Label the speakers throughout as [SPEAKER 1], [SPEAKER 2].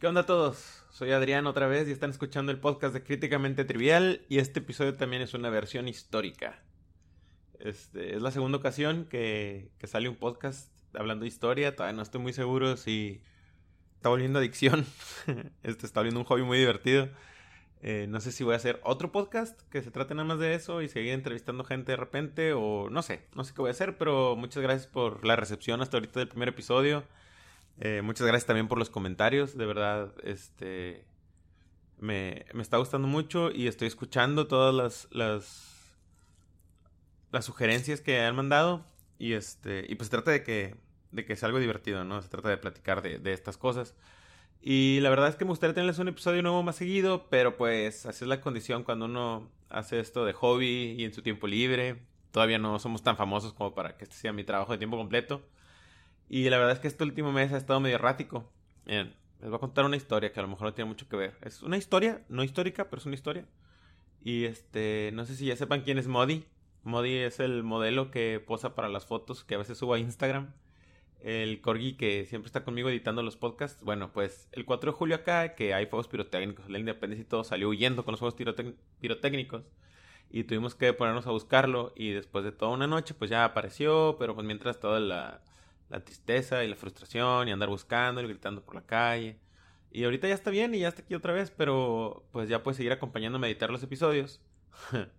[SPEAKER 1] ¿Qué onda a todos? Soy Adrián otra vez y están escuchando el podcast de Críticamente Trivial y este episodio también es una versión histórica. Este, es la segunda ocasión que, que sale un podcast hablando de historia, todavía no estoy muy seguro si está volviendo adicción, este está volviendo un hobby muy divertido. Eh, no sé si voy a hacer otro podcast que se trate nada más de eso y seguir entrevistando gente de repente o no sé, no sé qué voy a hacer, pero muchas gracias por la recepción hasta ahorita del primer episodio. Eh, muchas gracias también por los comentarios, de verdad, este me, me está gustando mucho y estoy escuchando todas las, las, sugerencias que han mandado y este y pues se trata de que de que sea algo divertido, ¿no? Se trata de platicar de, de estas cosas. Y la verdad es que me gustaría tenerles un episodio nuevo más seguido, pero pues así es la condición cuando uno hace esto de hobby y en su tiempo libre. Todavía no somos tan famosos como para que este sea mi trabajo de tiempo completo. Y la verdad es que este último mes ha estado medio errático. Miren, les voy a contar una historia que a lo mejor no tiene mucho que ver. Es una historia, no histórica, pero es una historia. Y este, no sé si ya sepan quién es Modi. Modi es el modelo que posa para las fotos que a veces subo a Instagram. El corgi que siempre está conmigo editando los podcasts. Bueno, pues el 4 de julio acá, que hay fuegos pirotécnicos, la independencia y todo, salió huyendo con los fuegos pirotécnicos. Y tuvimos que ponernos a buscarlo. Y después de toda una noche, pues ya apareció. Pero pues mientras toda la la tristeza y la frustración y andar buscando y gritando por la calle. Y ahorita ya está bien y ya está aquí otra vez, pero pues ya puede seguir acompañándome a editar los episodios.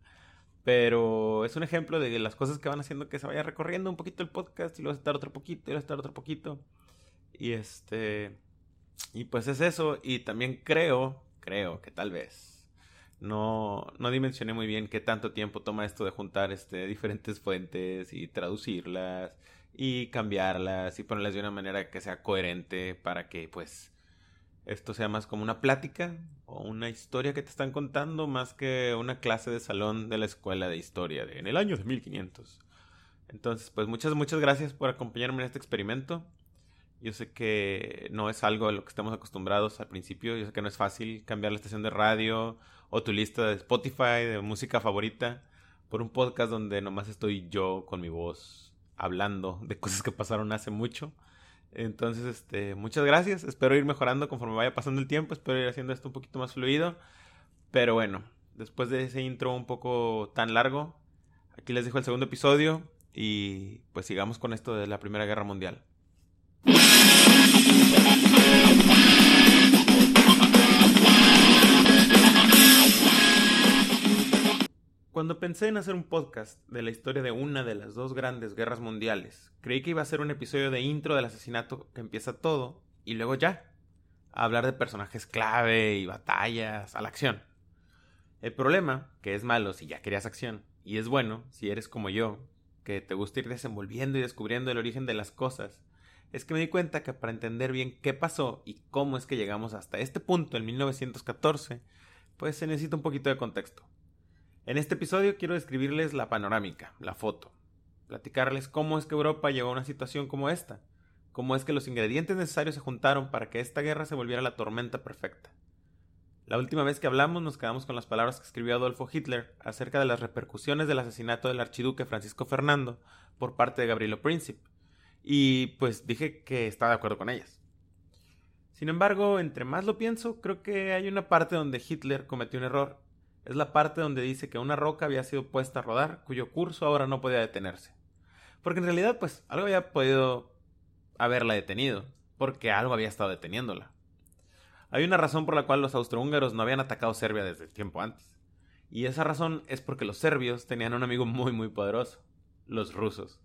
[SPEAKER 1] pero es un ejemplo de las cosas que van haciendo que se vaya recorriendo un poquito el podcast y luego estar otro poquito y luego estar otro poquito. Y este y pues es eso y también creo, creo que tal vez no, no dimensioné muy bien qué tanto tiempo toma esto de juntar este, diferentes fuentes y traducirlas y cambiarlas y ponerlas de una manera que sea coherente para que pues esto sea más como una plática o una historia que te están contando más que una clase de salón de la escuela de historia de en el año de 1500. Entonces, pues muchas, muchas gracias por acompañarme en este experimento. Yo sé que no es algo a lo que estamos acostumbrados al principio. Yo sé que no es fácil cambiar la estación de radio o tu lista de Spotify de música favorita por un podcast donde nomás estoy yo con mi voz hablando de cosas que pasaron hace mucho. Entonces, este, muchas gracias. Espero ir mejorando conforme vaya pasando el tiempo. Espero ir haciendo esto un poquito más fluido. Pero bueno, después de ese intro un poco tan largo, aquí les dejo el segundo episodio y pues sigamos con esto de la Primera Guerra Mundial. Cuando pensé en hacer un podcast de la historia de una de las dos grandes guerras mundiales, creí que iba a ser un episodio de intro del asesinato que empieza todo y luego ya, a hablar de personajes clave y batallas, a la acción. El problema, que es malo si ya querías acción, y es bueno si eres como yo, que te gusta ir desenvolviendo y descubriendo el origen de las cosas, es que me di cuenta que para entender bien qué pasó y cómo es que llegamos hasta este punto en 1914, pues se necesita un poquito de contexto. En este episodio quiero describirles la panorámica, la foto, platicarles cómo es que Europa llegó a una situación como esta, cómo es que los ingredientes necesarios se juntaron para que esta guerra se volviera la tormenta perfecta. La última vez que hablamos nos quedamos con las palabras que escribió Adolfo Hitler acerca de las repercusiones del asesinato del archiduque Francisco Fernando por parte de Gabrielo Príncipe, y pues dije que estaba de acuerdo con ellas. Sin embargo, entre más lo pienso, creo que hay una parte donde Hitler cometió un error es la parte donde dice que una roca había sido puesta a rodar, cuyo curso ahora no podía detenerse. Porque en realidad, pues, algo había podido haberla detenido, porque algo había estado deteniéndola. Hay una razón por la cual los austrohúngaros no habían atacado Serbia desde tiempo antes. Y esa razón es porque los serbios tenían un amigo muy muy poderoso, los rusos,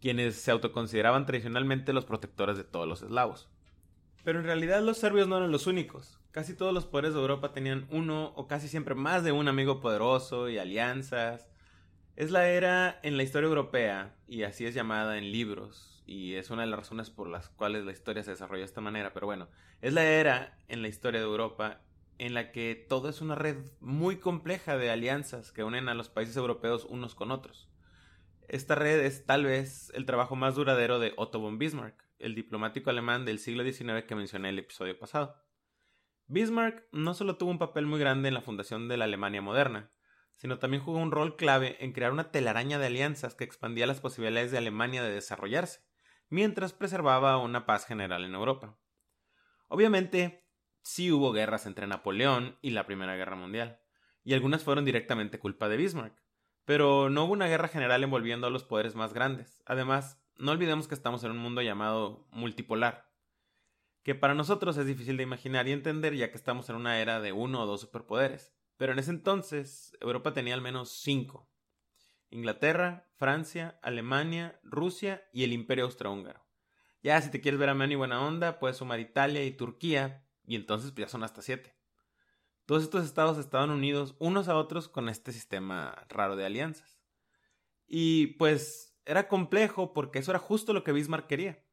[SPEAKER 1] quienes se autoconsideraban tradicionalmente los protectores de todos los eslavos. Pero en realidad los serbios no eran los únicos. Casi todos los poderes de Europa tenían uno o casi siempre más de un amigo poderoso y alianzas. Es la era en la historia europea, y así es llamada en libros, y es una de las razones por las cuales la historia se desarrolla de esta manera, pero bueno, es la era en la historia de Europa en la que todo es una red muy compleja de alianzas que unen a los países europeos unos con otros. Esta red es tal vez el trabajo más duradero de Otto von Bismarck, el diplomático alemán del siglo XIX que mencioné en el episodio pasado. Bismarck no solo tuvo un papel muy grande en la fundación de la Alemania moderna, sino también jugó un rol clave en crear una telaraña de alianzas que expandía las posibilidades de Alemania de desarrollarse, mientras preservaba una paz general en Europa. Obviamente, sí hubo guerras entre Napoleón y la Primera Guerra Mundial, y algunas fueron directamente culpa de Bismarck. Pero no hubo una guerra general envolviendo a los poderes más grandes. Además, no olvidemos que estamos en un mundo llamado multipolar, que para nosotros es difícil de imaginar y entender ya que estamos en una era de uno o dos superpoderes. Pero en ese entonces Europa tenía al menos cinco. Inglaterra, Francia, Alemania, Rusia y el Imperio Austrohúngaro. Ya si te quieres ver a mano y buena onda, puedes sumar Italia y Turquía, y entonces pues, ya son hasta siete. Todos estos estados estaban unidos unos a otros con este sistema raro de alianzas. Y pues era complejo porque eso era justo lo que Bismarck quería.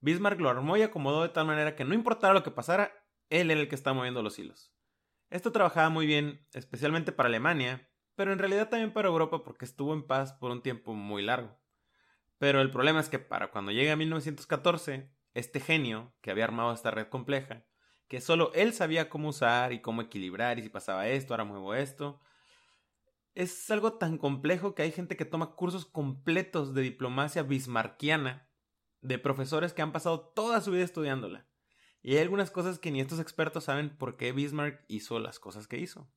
[SPEAKER 1] Bismarck lo armó y acomodó de tal manera que no importara lo que pasara, él era el que estaba moviendo los hilos. Esto trabajaba muy bien, especialmente para Alemania, pero en realidad también para Europa porque estuvo en paz por un tiempo muy largo. Pero el problema es que para cuando llega 1914, este genio, que había armado esta red compleja, que solo él sabía cómo usar y cómo equilibrar y si pasaba esto, ahora muevo esto, es algo tan complejo que hay gente que toma cursos completos de diplomacia bismarquiana de profesores que han pasado toda su vida estudiándola. Y hay algunas cosas que ni estos expertos saben por qué Bismarck hizo las cosas que hizo.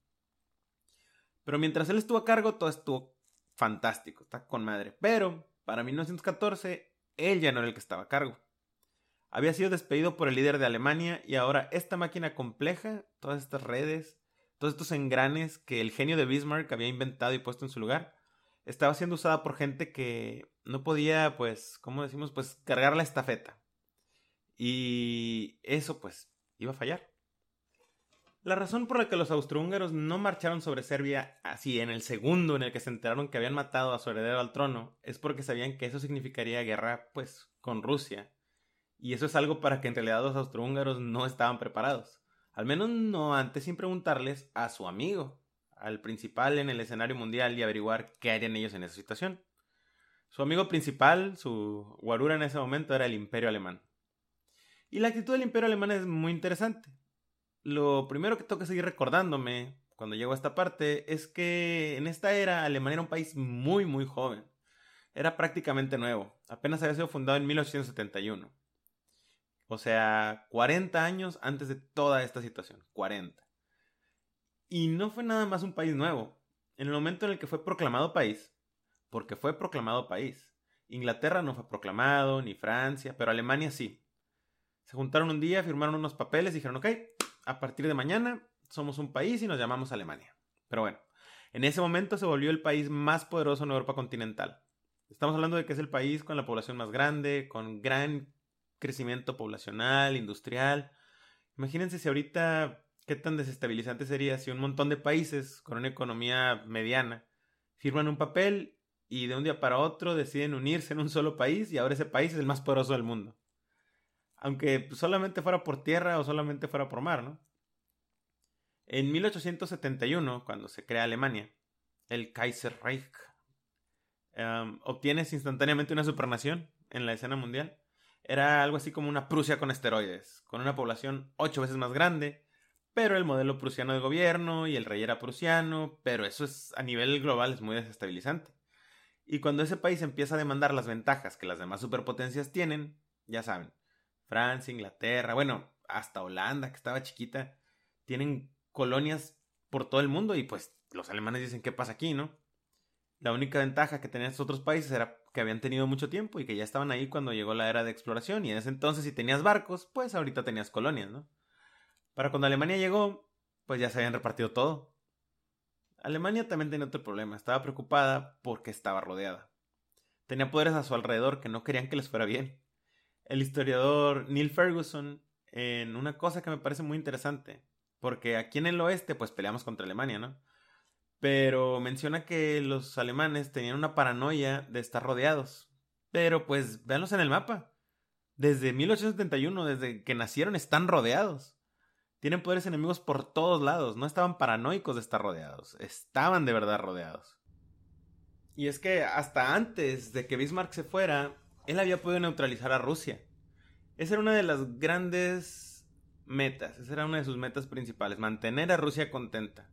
[SPEAKER 1] Pero mientras él estuvo a cargo, todo estuvo fantástico, está con madre. Pero para 1914, él ya no era el que estaba a cargo. Había sido despedido por el líder de Alemania y ahora esta máquina compleja, todas estas redes, todos estos engranes que el genio de Bismarck había inventado y puesto en su lugar, estaba siendo usada por gente que no podía, pues, ¿cómo decimos? Pues cargar la estafeta. Y eso, pues, iba a fallar. La razón por la que los austrohúngaros no marcharon sobre Serbia así en el segundo en el que se enteraron que habían matado a su heredero al trono es porque sabían que eso significaría guerra, pues, con Rusia. Y eso es algo para que en realidad los austrohúngaros no estaban preparados. Al menos no antes sin preguntarles a su amigo, al principal en el escenario mundial y averiguar qué harían ellos en esa situación. Su amigo principal, su guarura en ese momento era el imperio alemán. Y la actitud del imperio alemán es muy interesante lo primero que tengo que seguir recordándome cuando llego a esta parte es que en esta era Alemania era un país muy muy joven. Era prácticamente nuevo. Apenas había sido fundado en 1871. O sea, 40 años antes de toda esta situación. 40. Y no fue nada más un país nuevo. En el momento en el que fue proclamado país, porque fue proclamado país. Inglaterra no fue proclamado, ni Francia, pero Alemania sí. Se juntaron un día, firmaron unos papeles y dijeron, ok, a partir de mañana somos un país y nos llamamos Alemania. Pero bueno, en ese momento se volvió el país más poderoso en Europa continental. Estamos hablando de que es el país con la población más grande, con gran crecimiento poblacional, industrial. Imagínense si ahorita qué tan desestabilizante sería si un montón de países con una economía mediana firman un papel y de un día para otro deciden unirse en un solo país y ahora ese país es el más poderoso del mundo aunque solamente fuera por tierra o solamente fuera por mar, ¿no? En 1871, cuando se crea Alemania, el Kaiserreich um, obtiene instantáneamente una supranación en la escena mundial. Era algo así como una Prusia con esteroides, con una población ocho veces más grande, pero el modelo prusiano de gobierno y el rey era prusiano, pero eso es a nivel global es muy desestabilizante. Y cuando ese país empieza a demandar las ventajas que las demás superpotencias tienen, ya saben, Francia, Inglaterra, bueno, hasta Holanda, que estaba chiquita, tienen colonias por todo el mundo y pues los alemanes dicen, ¿qué pasa aquí, no? La única ventaja que tenían estos otros países era que habían tenido mucho tiempo y que ya estaban ahí cuando llegó la era de exploración y en ese entonces si tenías barcos, pues ahorita tenías colonias, ¿no? Para cuando Alemania llegó, pues ya se habían repartido todo. Alemania también tenía otro problema, estaba preocupada porque estaba rodeada. Tenía poderes a su alrededor que no querían que les fuera bien el historiador Neil Ferguson en una cosa que me parece muy interesante. Porque aquí en el oeste, pues peleamos contra Alemania, ¿no? Pero menciona que los alemanes tenían una paranoia de estar rodeados. Pero pues véanlos en el mapa. Desde 1871, desde que nacieron, están rodeados. Tienen poderes enemigos por todos lados. No estaban paranoicos de estar rodeados. Estaban de verdad rodeados. Y es que hasta antes de que Bismarck se fuera, él había podido neutralizar a Rusia. Esa era una de las grandes metas, esa era una de sus metas principales, mantener a Rusia contenta.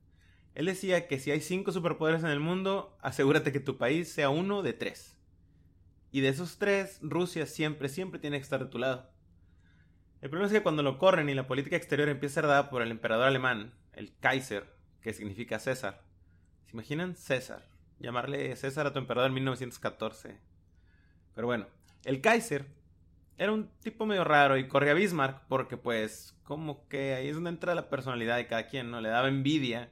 [SPEAKER 1] Él decía que si hay cinco superpoderes en el mundo, asegúrate que tu país sea uno de tres. Y de esos tres, Rusia siempre, siempre tiene que estar de tu lado. El problema es que cuando lo corren y la política exterior empieza a ser dada por el emperador alemán, el Kaiser, que significa César. ¿Se imaginan? César. Llamarle César a tu emperador en 1914. Pero bueno, el Kaiser era un tipo medio raro y corría a Bismarck porque pues como que ahí es donde entra la personalidad de cada quien, ¿no? Le daba envidia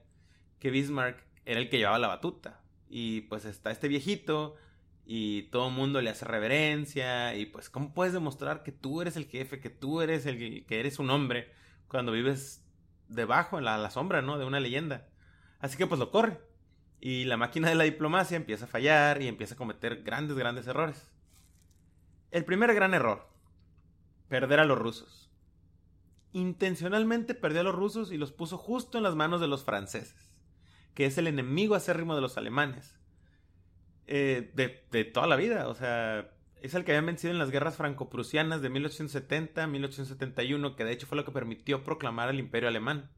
[SPEAKER 1] que Bismarck era el que llevaba la batuta. Y pues está este viejito y todo el mundo le hace reverencia y pues cómo puedes demostrar que tú eres el jefe, que tú eres el que eres un hombre cuando vives debajo en la, la sombra, ¿no? De una leyenda. Así que pues lo corre. Y la máquina de la diplomacia empieza a fallar y empieza a cometer grandes, grandes errores. El primer gran error. Perder a los rusos. Intencionalmente perdió a los rusos y los puso justo en las manos de los franceses, que es el enemigo acérrimo de los alemanes. Eh, de, toda la vida, o sea, es el que habían vencido en las guerras franco-prusianas de 1870-1871, que de hecho fue lo que permitió proclamar el imperio alemán.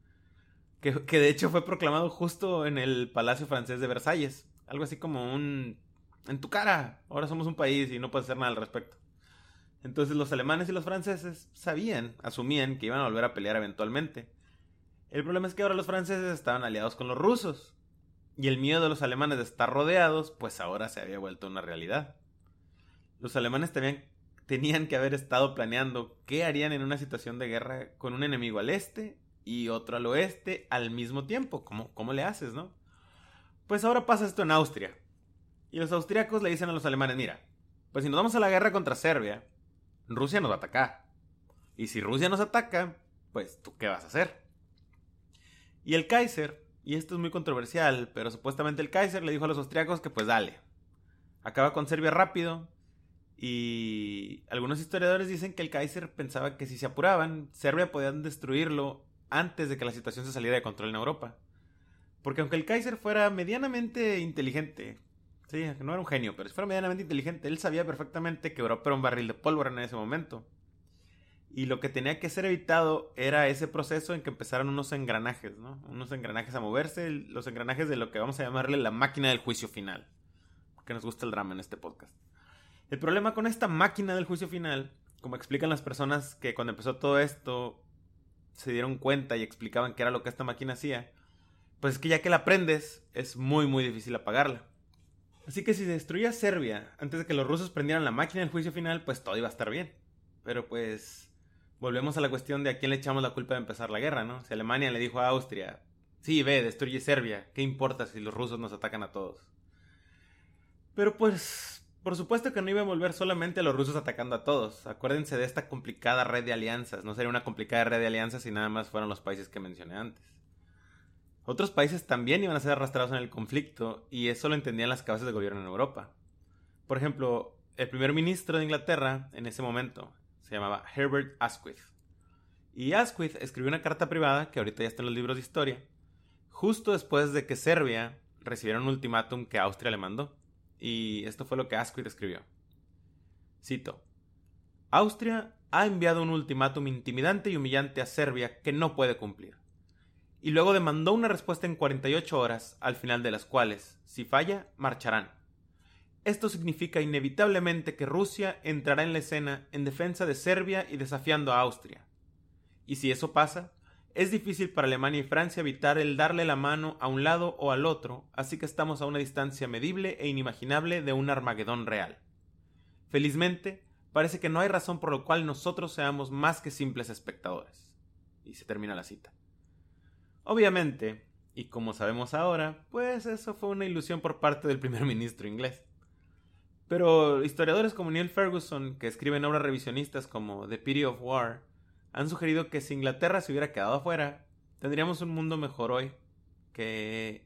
[SPEAKER 1] Que, que, de hecho fue proclamado justo en el Palacio francés de Versalles. Algo así como un... En tu cara, ahora somos un país y no puedes hacer nada al respecto. Entonces los alemanes y los franceses sabían, asumían que iban a volver a pelear eventualmente. El problema es que ahora los franceses estaban aliados con los rusos. Y el miedo de los alemanes de estar rodeados, pues ahora se había vuelto una realidad. Los alemanes también tenían que haber estado planeando qué harían en una situación de guerra con un enemigo al este y otro al oeste al mismo tiempo. ¿Cómo, cómo le haces, no? Pues ahora pasa esto en Austria. Y los austriacos le dicen a los alemanes, mira, pues si nos vamos a la guerra contra Serbia, Rusia nos va a atacar. Y si Rusia nos ataca, pues tú qué vas a hacer. Y el Kaiser, y esto es muy controversial, pero supuestamente el Kaiser le dijo a los austriacos que pues dale. Acaba con Serbia rápido. Y algunos historiadores dicen que el Kaiser pensaba que si se apuraban, Serbia podían destruirlo antes de que la situación se saliera de control en Europa. Porque aunque el Kaiser fuera medianamente inteligente, Sí, no era un genio, pero si fuera medianamente inteligente, él sabía perfectamente que Europa era un barril de pólvora en ese momento. Y lo que tenía que ser evitado era ese proceso en que empezaron unos engranajes, ¿no? Unos engranajes a moverse, los engranajes de lo que vamos a llamarle la máquina del juicio final. Porque nos gusta el drama en este podcast. El problema con esta máquina del juicio final, como explican las personas que cuando empezó todo esto se dieron cuenta y explicaban qué era lo que esta máquina hacía, pues es que ya que la aprendes, es muy muy difícil apagarla. Así que si destruía Serbia antes de que los rusos prendieran la máquina del juicio final, pues todo iba a estar bien. Pero pues volvemos a la cuestión de a quién le echamos la culpa de empezar la guerra, ¿no? Si Alemania le dijo a Austria, sí, ve, destruye Serbia, ¿qué importa si los rusos nos atacan a todos? Pero pues, por supuesto que no iba a volver solamente a los rusos atacando a todos. Acuérdense de esta complicada red de alianzas. No sería una complicada red de alianzas si nada más fueran los países que mencioné antes. Otros países también iban a ser arrastrados en el conflicto y eso lo entendían las cabezas de gobierno en Europa. Por ejemplo, el primer ministro de Inglaterra en ese momento se llamaba Herbert Asquith. Y Asquith escribió una carta privada, que ahorita ya está en los libros de historia, justo después de que Serbia recibiera un ultimátum que Austria le mandó. Y esto fue lo que Asquith escribió. Cito. Austria ha enviado un ultimátum intimidante y humillante a Serbia que no puede cumplir y luego demandó una respuesta en 48 horas, al final de las cuales, si falla, marcharán. Esto significa inevitablemente que Rusia entrará en la escena en defensa de Serbia y desafiando a Austria. Y si eso pasa, es difícil para Alemania y Francia evitar el darle la mano a un lado o al otro, así que estamos a una distancia medible e inimaginable de un Armagedón real. Felizmente, parece que no hay razón por lo cual nosotros seamos más que simples espectadores. Y se termina la cita. Obviamente, y como sabemos ahora, pues eso fue una ilusión por parte del primer ministro inglés. Pero historiadores como Neil Ferguson, que escriben obras revisionistas como The Pity of War, han sugerido que si Inglaterra se hubiera quedado afuera, tendríamos un mundo mejor hoy. Que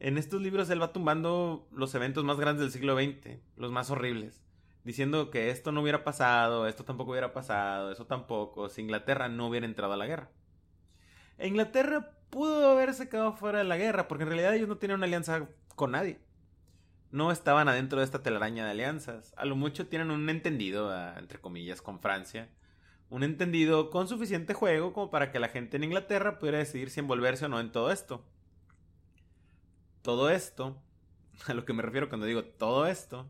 [SPEAKER 1] en estos libros él va tumbando los eventos más grandes del siglo XX, los más horribles, diciendo que esto no hubiera pasado, esto tampoco hubiera pasado, eso tampoco, si Inglaterra no hubiera entrado a la guerra. E Inglaterra pudo haberse quedado fuera de la guerra, porque en realidad ellos no tienen una alianza con nadie. No estaban adentro de esta telaraña de alianzas. A lo mucho tienen un entendido, ah, entre comillas, con Francia. Un entendido con suficiente juego como para que la gente en Inglaterra pudiera decidir si envolverse o no en todo esto. Todo esto, a lo que me refiero cuando digo todo esto,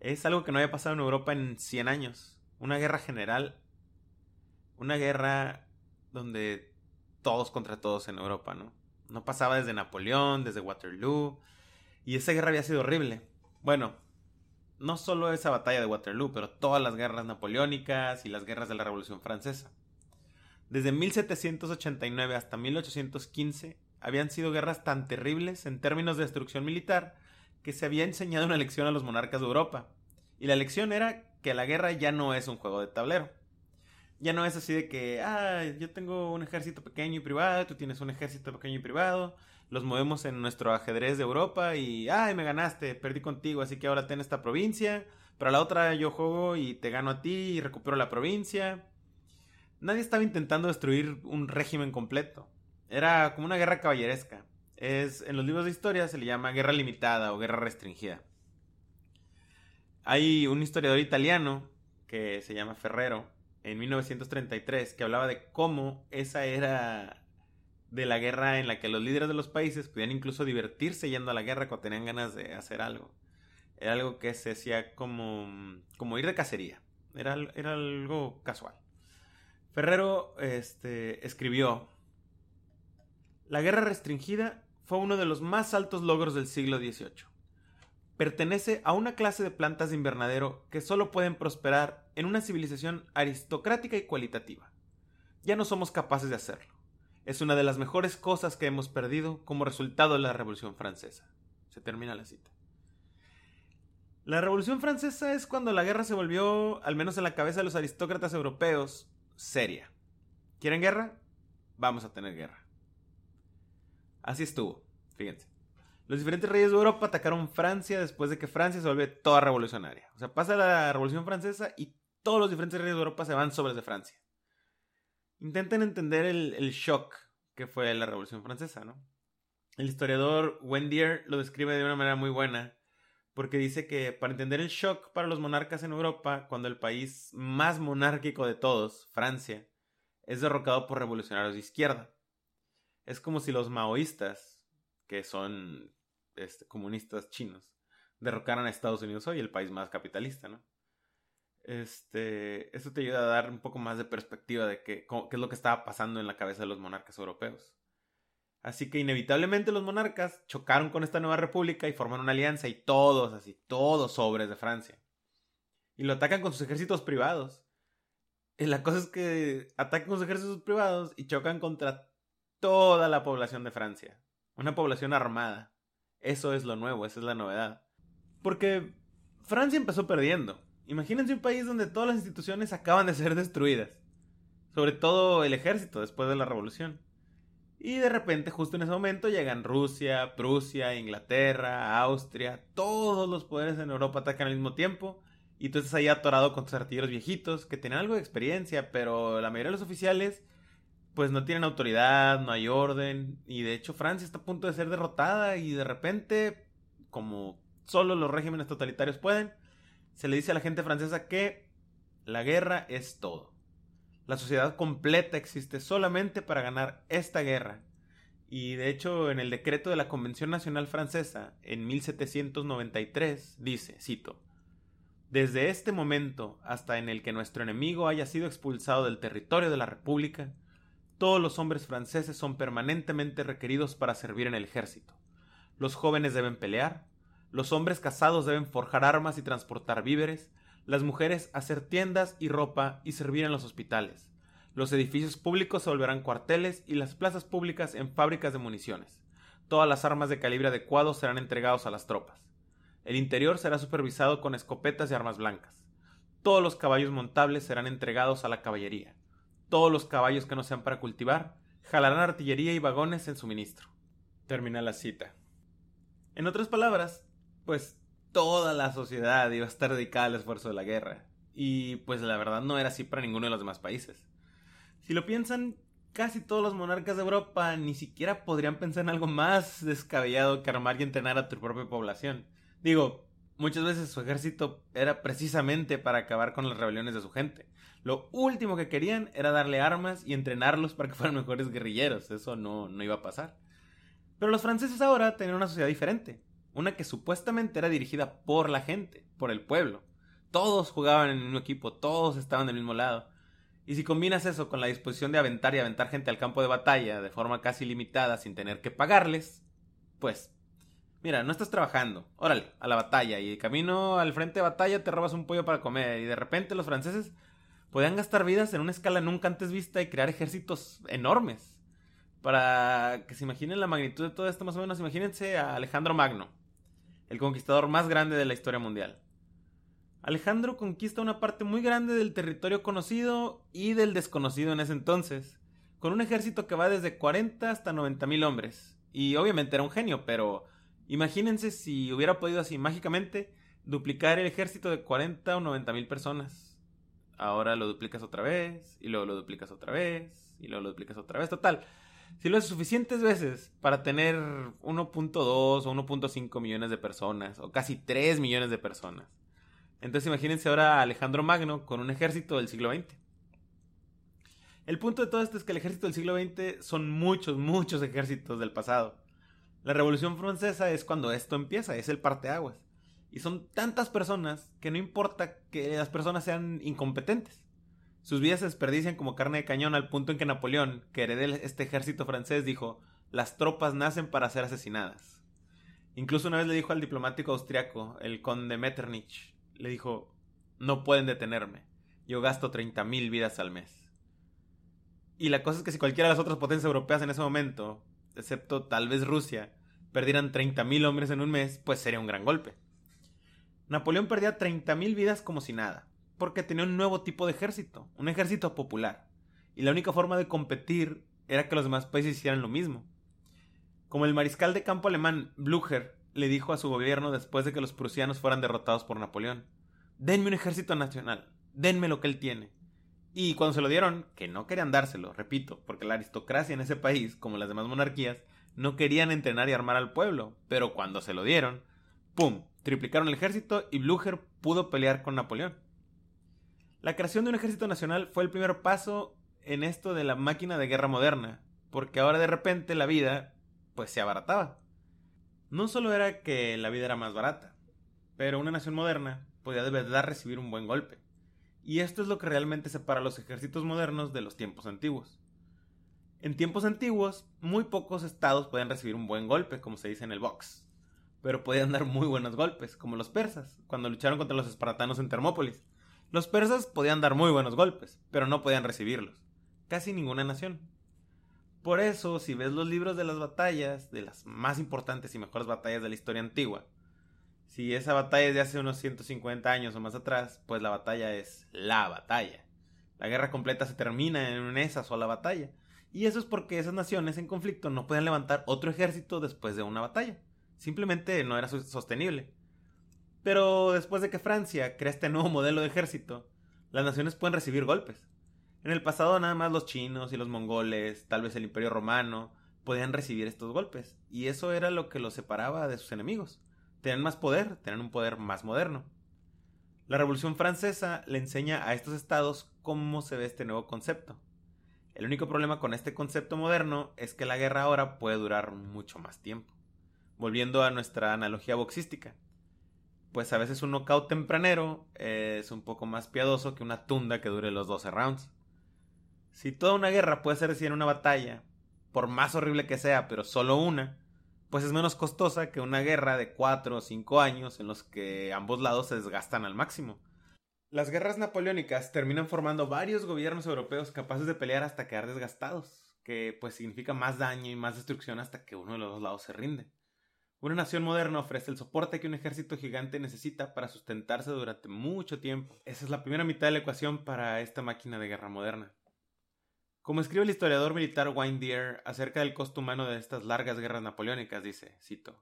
[SPEAKER 1] es algo que no había pasado en Europa en 100 años. Una guerra general una guerra donde todos contra todos en Europa, ¿no? No pasaba desde Napoleón, desde Waterloo, y esa guerra había sido horrible. Bueno, no solo esa batalla de Waterloo, pero todas las guerras napoleónicas y las guerras de la Revolución Francesa. Desde 1789 hasta 1815 habían sido guerras tan terribles en términos de destrucción militar que se había enseñado una lección a los monarcas de Europa. Y la lección era que la guerra ya no es un juego de tablero. Ya no es así de que, ah, yo tengo un ejército pequeño y privado, tú tienes un ejército pequeño y privado, los movemos en nuestro ajedrez de Europa y, ay, me ganaste, perdí contigo, así que ahora ten esta provincia, pero la otra yo juego y te gano a ti y recupero la provincia. Nadie estaba intentando destruir un régimen completo. Era como una guerra caballeresca. Es, en los libros de historia se le llama guerra limitada o guerra restringida. Hay un historiador italiano que se llama Ferrero en 1933 que hablaba de cómo esa era de la guerra en la que los líderes de los países podían incluso divertirse yendo a la guerra cuando tenían ganas de hacer algo. Era algo que se hacía como, como ir de cacería. Era, era algo casual. Ferrero este, escribió, La guerra restringida fue uno de los más altos logros del siglo XVIII. Pertenece a una clase de plantas de invernadero que solo pueden prosperar en una civilización aristocrática y cualitativa. Ya no somos capaces de hacerlo es una de las mejores cosas que hemos perdido como resultado de la Revolución Francesa. Se termina la cita. La Revolución Francesa es cuando la guerra se volvió, al menos en la cabeza de los aristócratas europeos, seria. ¿Quieren guerra? Vamos a tener guerra. Así estuvo, fíjense. Los diferentes reyes de Europa atacaron Francia después de que Francia se vuelve toda revolucionaria. O sea, pasa la Revolución Francesa y todos los diferentes reyes de Europa se van sobre de Francia intenten entender el, shock que fue la Revolución Francesa, ¿no? El historiador Wendier lo describe de una manera muy buena, porque dice que para entender el shock para los monarcas en Europa, cuando el país más monárquico de todos, Francia, es derrocado por revolucionarios de izquierda. Es como si los maoístas, que son este, comunistas chinos, derrocaran a Estados Unidos hoy, el país más capitalista, ¿no? Este, eso te ayuda a dar un poco más de perspectiva de qué, es lo que estaba pasando en la cabeza de los monarcas europeos. Así que inevitablemente los monarcas chocaron con esta nueva república y forman una alianza y todos, así, todos sobres de Francia. Y lo atacan con sus ejércitos privados. Y la cosa es que atacan con sus ejércitos privados y chocan contra toda la población de Francia. Una población armada. Eso es lo nuevo, esa es la novedad. Porque Francia empezó perdiendo. Imagínense un país donde todas las instituciones acaban de ser destruidas. Sobre todo el ejército después de la revolución. Y de repente, justo en ese momento, llegan Rusia, Prusia, Inglaterra, Austria, todos los poderes en Europa atacan al mismo tiempo. Y tú estás ahí atorado con tus artilleros viejitos, que tienen algo de experiencia, pero la mayoría de los oficiales, pues no tienen autoridad, no hay orden. Y de hecho, Francia está a punto de ser derrotada. Y de repente, como solo los regímenes totalitarios pueden, se le dice a la gente francesa que la guerra es todo. La sociedad completa existe solamente para ganar esta guerra. Y de hecho, en el decreto de la Convención Nacional Francesa, en 1793, dice, cito, Desde este momento hasta en el que nuestro enemigo haya sido expulsado del territorio de la República, todos los hombres franceses son permanentemente requeridos para servir en el ejército. Los jóvenes deben pelear, los hombres casados deben forjar armas y transportar víveres, las mujeres hacer tiendas y ropa y servir en los hospitales. Los edificios públicos se volverán cuarteles y las plazas públicas en fábricas de municiones. Todas las armas de calibre adecuado serán entregados a las tropas. El interior será supervisado con escopetas y armas blancas. Todos los caballos montables serán entregados a la caballería. Todos los caballos que no sean para cultivar jalarán artillería y vagones en suministro. Termina la cita. En otras palabras, pues toda la sociedad iba a estar dedicada al esfuerzo de la guerra. Y pues la verdad no era así para ninguno de los demás países. Si lo piensan, casi todos los monarcas de Europa ni siquiera podrían pensar en algo más descabellado que armar y entrenar a tu propia población. Digo, muchas veces su ejército era precisamente para acabar con las rebeliones de su gente. Lo último que querían era darle armas y entrenarlos para que fueran mejores guerrilleros. Eso no, no iba a pasar. Pero los franceses ahora tenían una sociedad diferente una que supuestamente era dirigida por la gente, por el pueblo. Todos jugaban en un equipo, todos estaban del mismo lado. Y si combinas eso con la disposición de aventar y aventar gente al campo de batalla de forma casi limitada sin tener que pagarles, pues, mira, no estás trabajando, órale, a la batalla y camino al frente de batalla te robas un pollo para comer y de repente los franceses podían gastar vidas en una escala nunca antes vista y crear ejércitos enormes. Para que se imaginen la magnitud de todo esto, más o menos, imagínense a Alejandro Magno, el conquistador más grande de la historia mundial. Alejandro conquista una parte muy grande del territorio conocido y del desconocido en ese entonces, con un ejército que va desde 40 hasta 90 mil hombres. Y obviamente era un genio, pero imagínense si hubiera podido así mágicamente duplicar el ejército de 40 o 90 mil personas. Ahora lo duplicas otra vez, y luego lo duplicas otra vez, y luego lo duplicas otra vez. Total, si lo haces suficientes veces para tener 1.2 o 1.5 millones de personas, o casi 3 millones de personas. Entonces imagínense ahora a Alejandro Magno con un ejército del siglo XX. El punto de todo esto es que el ejército del siglo XX son muchos, muchos ejércitos del pasado. La Revolución Francesa es cuando esto empieza, es el parteaguas. Y son tantas personas que no importa que las personas sean incompetentes. Sus vidas se desperdician como carne de cañón al punto en que Napoleón, que heredó este ejército francés, dijo, las tropas nacen para ser asesinadas. Incluso una vez le dijo al diplomático austriaco, el conde Metternich, le dijo, no pueden detenerme, yo gasto 30.000 vidas al mes. Y la cosa es que si cualquiera de las otras potencias europeas en ese momento, excepto tal vez Rusia, perdieran 30.000 hombres en un mes, pues sería un gran golpe. Napoleón perdía 30.000 vidas como si nada porque tenía un nuevo tipo de ejército, un ejército popular. Y la única forma de competir era que los demás países hicieran lo mismo. Como el mariscal de campo alemán Blücher le dijo a su gobierno después de que los prusianos fueran derrotados por Napoleón, denme un ejército nacional, denme lo que él tiene. Y cuando se lo dieron, que no querían dárselo, repito, porque la aristocracia en ese país, como las demás monarquías, no querían entrenar y armar al pueblo, pero cuando se lo dieron, ¡pum! triplicaron el ejército y Blücher pudo pelear con Napoleón. La creación de un ejército nacional fue el primer paso en esto de la máquina de guerra moderna, porque ahora de repente la vida pues se abarataba. No solo era que la vida era más barata, pero una nación moderna podía de verdad recibir un buen golpe. Y esto es lo que realmente separa los ejércitos modernos de los tiempos antiguos. En tiempos antiguos, muy pocos estados podían recibir un buen golpe, como se dice en el box, pero podían dar muy buenos golpes, como los persas, cuando lucharon contra los espartanos en Termópolis, los persas podían dar muy buenos golpes, pero no podían recibirlos. Casi ninguna nación. Por eso, si ves los libros de las batallas, de las más importantes y mejores batallas de la historia antigua, si esa batalla es de hace unos 150 años o más atrás, pues la batalla es la batalla. La guerra completa se termina en esa sola batalla. Y eso es porque esas naciones en conflicto no podían levantar otro ejército después de una batalla. Simplemente no era sostenible. Pero después de que Francia crea este nuevo modelo de ejército, las naciones pueden recibir golpes. En el pasado nada más los chinos y los mongoles, tal vez el imperio romano, podían recibir estos golpes, y eso era lo que los separaba de sus enemigos. Tenían más poder, tenían un poder más moderno. La Revolución Francesa le enseña a estos estados cómo se ve este nuevo concepto. El único problema con este concepto moderno es que la guerra ahora puede durar mucho más tiempo. Volviendo a nuestra analogía boxística pues a veces un knockout tempranero es un poco más piadoso que una tunda que dure los 12 rounds. Si toda una guerra puede ser en una batalla, por más horrible que sea, pero solo una, pues es menos costosa que una guerra de 4 o 5 años en los que ambos lados se desgastan al máximo. Las guerras napoleónicas terminan formando varios gobiernos europeos capaces de pelear hasta quedar desgastados, que pues significa más daño y más destrucción hasta que uno de los dos lados se rinde. Una nación moderna ofrece el soporte que un ejército gigante necesita para sustentarse durante mucho tiempo. Esa es la primera mitad de la ecuación para esta máquina de guerra moderna. Como escribe el historiador militar Wayne Deer acerca del costo humano de estas largas guerras napoleónicas, dice, cito,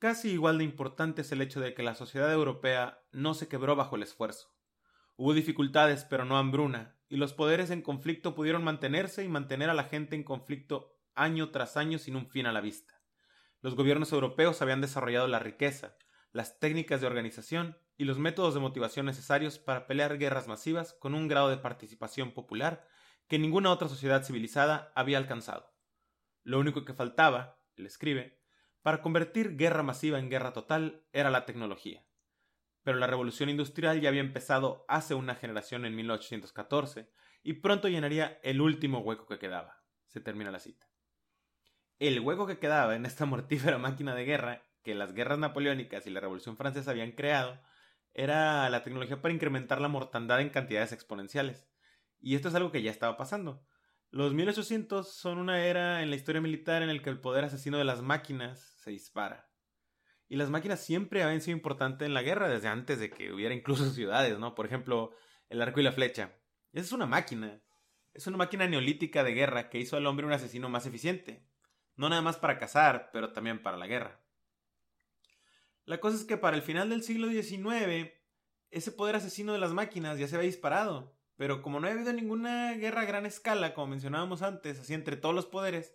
[SPEAKER 1] Casi igual de importante es el hecho de que la sociedad europea no se quebró bajo el esfuerzo. Hubo dificultades, pero no hambruna, y los poderes en conflicto pudieron mantenerse y mantener a la gente en conflicto año tras año sin un fin a la vista. Los gobiernos europeos habían desarrollado la riqueza, las técnicas de organización y los métodos de motivación necesarios para pelear guerras masivas con un grado de participación popular que ninguna otra sociedad civilizada había alcanzado. Lo único que faltaba, él escribe, para convertir guerra masiva en guerra total era la tecnología. Pero la revolución industrial ya había empezado hace una generación en 1814 y pronto llenaría el último hueco que quedaba. Se termina la cita. El hueco que quedaba en esta mortífera máquina de guerra que las guerras napoleónicas y la Revolución Francesa habían creado era la tecnología para incrementar la mortandad en cantidades exponenciales. Y esto es algo que ya estaba pasando. Los 1800 son una era en la historia militar en la que el poder asesino de las máquinas se dispara. Y las máquinas siempre habían sido importantes en la guerra, desde antes de que hubiera incluso ciudades, ¿no? Por ejemplo, el arco y la flecha. Esa es una máquina. Es una máquina neolítica de guerra que hizo al hombre un asesino más eficiente. No nada más para cazar, pero también para la guerra. La cosa es que para el final del siglo XIX, ese poder asesino de las máquinas ya se había disparado. Pero como no había habido ninguna guerra a gran escala, como mencionábamos antes, así entre todos los poderes,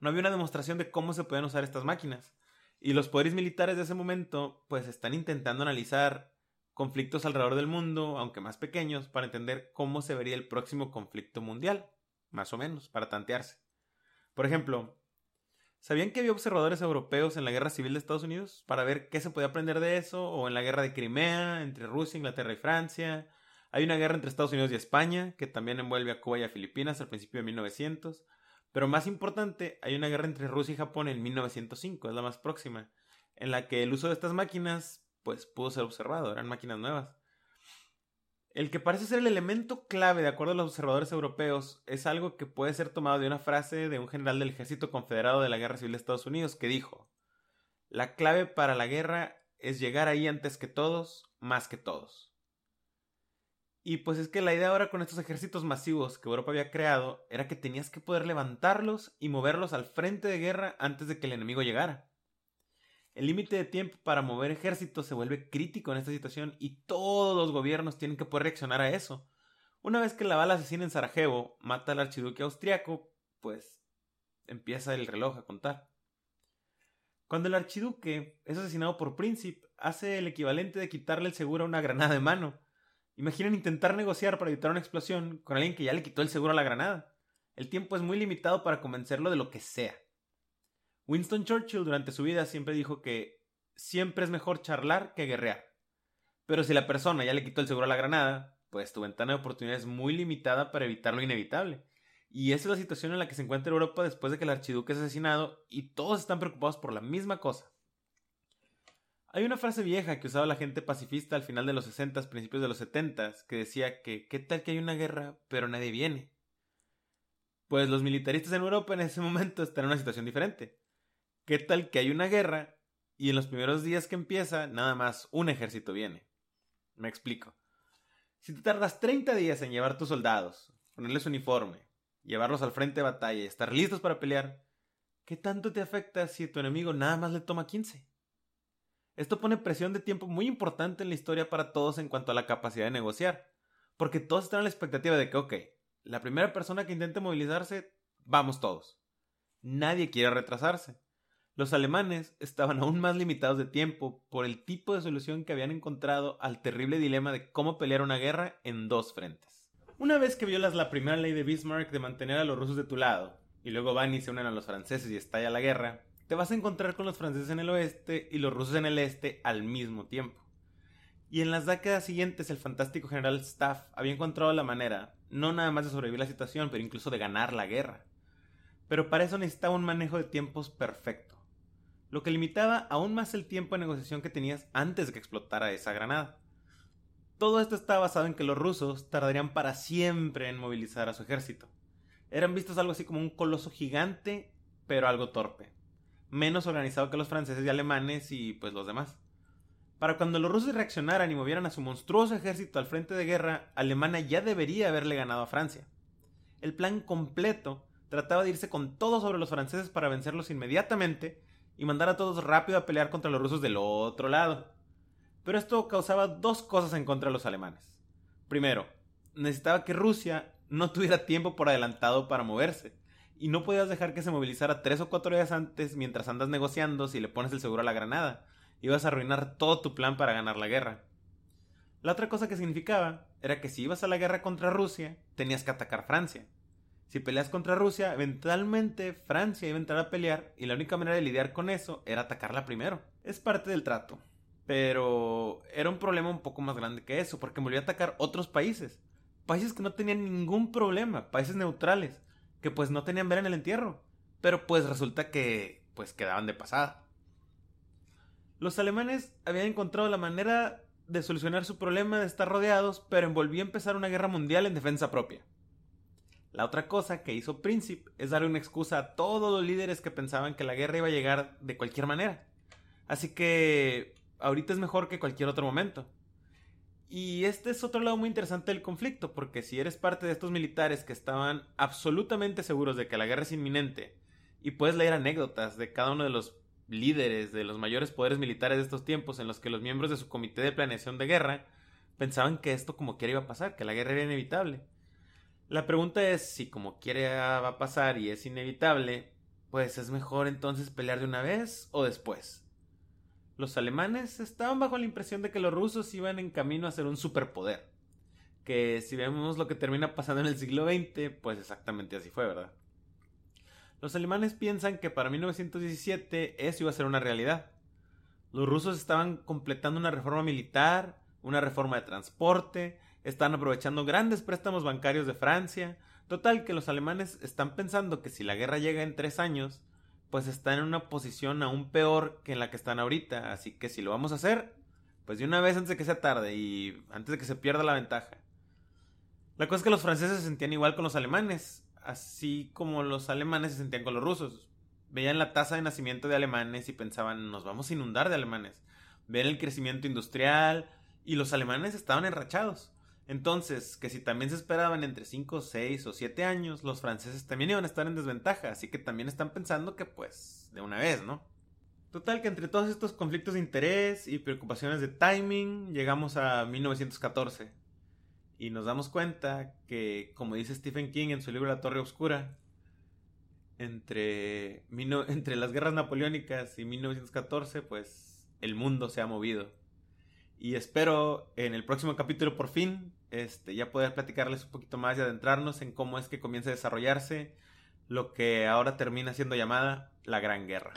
[SPEAKER 1] no había una demostración de cómo se podían usar estas máquinas. Y los poderes militares de ese momento, pues están intentando analizar conflictos alrededor del mundo, aunque más pequeños, para entender cómo se vería el próximo conflicto mundial, más o menos, para tantearse. Por ejemplo, ¿sabían que había observadores europeos en la Guerra Civil de Estados Unidos para ver qué se podía aprender de eso? O en la Guerra de Crimea, entre Rusia, Inglaterra y Francia. Hay una guerra entre Estados Unidos y España, que también envuelve a Cuba y a Filipinas al principio de 1900. Pero más importante, hay una guerra entre Rusia y Japón en 1905, es la más próxima, en la que el uso de estas máquinas pues pudo ser observado, eran máquinas nuevas. El que parece ser el elemento clave, de acuerdo a los observadores europeos, es algo que puede ser tomado de una frase de un general del ejército confederado de la Guerra Civil de Estados Unidos que dijo, la clave para la guerra es llegar ahí antes que todos, más que todos. Y pues es que la idea ahora con estos ejércitos masivos que Europa había creado era que tenías que poder levantarlos y moverlos al frente de guerra antes de que el enemigo llegara. El límite de tiempo para mover ejércitos se vuelve crítico en esta situación y todos los gobiernos tienen que poder reaccionar a eso. Una vez que la bala asesina en Sarajevo mata al archiduque austriaco, pues empieza el reloj a contar. Cuando el archiduque es asesinado por Príncipe, hace el equivalente de quitarle el seguro a una granada de mano. Imaginen intentar negociar para evitar una explosión con alguien que ya le quitó el seguro a la granada. El tiempo es muy limitado para convencerlo de lo que sea. Winston Churchill durante su vida siempre dijo que siempre es mejor charlar que guerrear. Pero si la persona ya le quitó el seguro a la granada, pues tu ventana de oportunidad es muy limitada para evitar lo inevitable. Y esa es la situación en la que se encuentra Europa después de que el archiduque es asesinado y todos están preocupados por la misma cosa. Hay una frase vieja que usaba la gente pacifista al final de los 60, principios de los 70, que decía que qué tal que hay una guerra, pero nadie viene. Pues los militaristas en Europa en ese momento están en una situación diferente. ¿Qué tal que hay una guerra y en los primeros días que empieza nada más un ejército viene? Me explico. Si te tardas 30 días en llevar tus soldados, ponerles uniforme, llevarlos al frente de batalla y estar listos para pelear, ¿qué tanto te afecta si tu enemigo nada más le toma 15? Esto pone presión de tiempo muy importante en la historia para todos en cuanto a la capacidad de negociar, porque todos están a la expectativa de que, ok, la primera persona que intente movilizarse, vamos todos. Nadie quiere retrasarse. Los alemanes estaban aún más limitados de tiempo por el tipo de solución que habían encontrado al terrible dilema de cómo pelear una guerra en dos frentes. Una vez que violas la primera ley de Bismarck de mantener a los rusos de tu lado, y luego van y se unen a los franceses y estalla la guerra, te vas a encontrar con los franceses en el oeste y los rusos en el este al mismo tiempo. Y en las décadas siguientes el fantástico general Staff había encontrado la manera, no nada más de sobrevivir la situación, pero incluso de ganar la guerra. Pero para eso necesitaba un manejo de tiempos perfecto lo que limitaba aún más el tiempo de negociación que tenías antes de que explotara esa granada. Todo esto estaba basado en que los rusos tardarían para siempre en movilizar a su ejército. Eran vistos algo así como un coloso gigante, pero algo torpe. Menos organizado que los franceses y alemanes y pues los demás. Para cuando los rusos reaccionaran y movieran a su monstruoso ejército al frente de guerra, Alemania ya debería haberle ganado a Francia. El plan completo trataba de irse con todo sobre los franceses para vencerlos inmediatamente y mandar a todos rápido a pelear contra los rusos del otro lado. Pero esto causaba dos cosas en contra de los alemanes. Primero, necesitaba que Rusia no tuviera tiempo por adelantado para moverse, y no podías dejar que se movilizara tres o cuatro días antes mientras andas negociando si le pones el seguro a la granada. Ibas a arruinar todo tu plan para ganar la guerra. La otra cosa que significaba era que si ibas a la guerra contra Rusia, tenías que atacar Francia. Si peleas contra Rusia, eventualmente Francia iba a entrar a pelear y la única manera de lidiar con eso era atacarla primero. Es parte del trato. Pero era un problema un poco más grande que eso, porque volvió a atacar otros países. países que no tenían ningún problema, países neutrales, que pues no tenían ver en el entierro, pero pues resulta que pues quedaban de pasada. Los alemanes habían encontrado la manera de solucionar su problema de estar rodeados, pero envolvió a empezar una guerra mundial en defensa propia. La otra cosa que hizo Príncipe es darle una excusa a todos los líderes que pensaban que la guerra iba a llegar de cualquier manera. Así que ahorita es mejor que cualquier otro momento. Y este es otro lado muy interesante del conflicto, porque si eres parte de estos militares que estaban absolutamente seguros de que la guerra es inminente, y puedes leer anécdotas de cada uno de los líderes de los mayores poderes militares de estos tiempos en los que los miembros de su comité de planeación de guerra pensaban que esto como quiera iba a pasar, que la guerra era inevitable. La pregunta es si como quiera va a pasar y es inevitable, pues es mejor entonces pelear de una vez o después. Los alemanes estaban bajo la impresión de que los rusos iban en camino a ser un superpoder. Que si vemos lo que termina pasando en el siglo XX, pues exactamente así fue, ¿verdad? Los alemanes piensan que para 1917 eso iba a ser una realidad. Los rusos estaban completando una reforma militar, una reforma de transporte, están aprovechando grandes préstamos bancarios de Francia. Total, que los alemanes están pensando que si la guerra llega en tres años, pues están en una posición aún peor que en la que están ahorita. Así que si lo vamos a hacer, pues de una vez antes de que sea tarde y antes de que se pierda la ventaja. La cosa es que los franceses se sentían igual con los alemanes así como los alemanes se sentían con los rusos. Veían la tasa de nacimiento de alemanes y pensaban, nos vamos a inundar de alemanes. Ven el crecimiento industrial y los alemanes estaban enrachados. Entonces, que si también se esperaban entre 5, 6 o 7 años, los franceses también iban a estar en desventaja, así que también están pensando que pues de una vez, ¿no? Total que entre todos estos conflictos de interés y preocupaciones de timing, llegamos a 1914 y nos damos cuenta que, como dice Stephen King en su libro La Torre Oscura, entre, entre las guerras napoleónicas y 1914, pues el mundo se ha movido. Y espero en el próximo capítulo por fin este, ya poder platicarles un poquito más y adentrarnos en cómo es que comienza a desarrollarse lo que ahora termina siendo llamada la Gran Guerra.